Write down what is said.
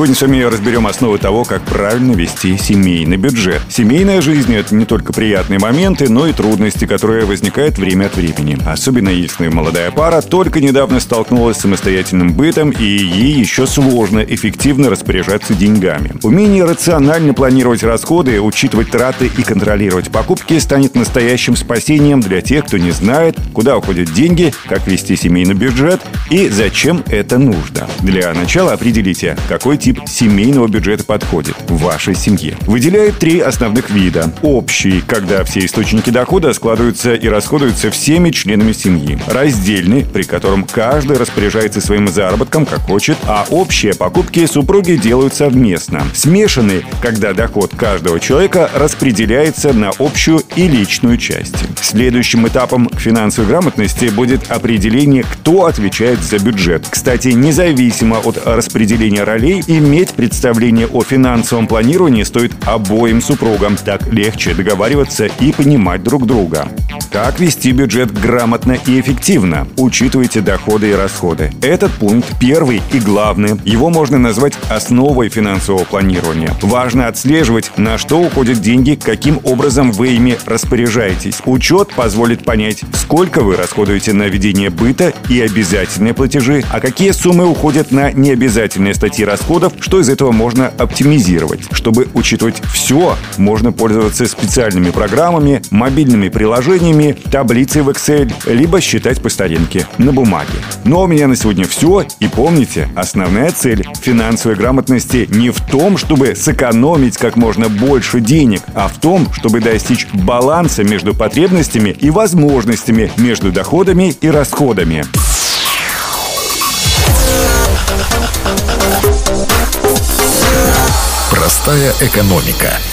Сегодня с вами разберем основы того, как правильно вести семейный бюджет. Семейная жизнь – это не только приятные моменты, но и трудности, которые возникают время от времени. Особенно если молодая пара только недавно столкнулась с самостоятельным бытом, и ей еще сложно эффективно распоряжаться деньгами. Умение рационально планировать расходы, учитывать траты и контролировать покупки станет настоящим спасением для тех, кто не знает, куда уходят деньги, как вести семейный бюджет и зачем это нужно. Для начала определите, какой тип семейного бюджета подходит вашей семье. Выделяют три основных вида. Общий, когда все источники дохода складываются и расходуются всеми членами семьи. Раздельный, при котором каждый распоряжается своим заработком, как хочет, а общие покупки супруги делают совместно. Смешанный, когда доход каждого человека распределяется на общую и личную части. Следующим этапом к финансовой грамотности будет определение, кто отвечает за бюджет. Кстати, независимо от распределения ролей, иметь представление о финансовом планировании стоит обоим супругам. Так легче договариваться и понимать друг друга. Как вести бюджет грамотно и эффективно? Учитывайте доходы и расходы. Этот пункт первый и главный. Его можно назвать основой финансового планирования. Важно отслеживать, на что уходят деньги, каким образом вы ими распоряжаетесь. Учет позволит понять, сколько вы расходуете на ведение быта и обязательные платежи, а какие суммы уходят на необязательные статьи расходов расходов, что из этого можно оптимизировать. Чтобы учитывать все, можно пользоваться специальными программами, мобильными приложениями, таблицей в Excel, либо считать по старинке на бумаге. Ну а у меня на сегодня все. И помните, основная цель финансовой грамотности не в том, чтобы сэкономить как можно больше денег, а в том, чтобы достичь баланса между потребностями и возможностями между доходами и расходами. Простая экономика.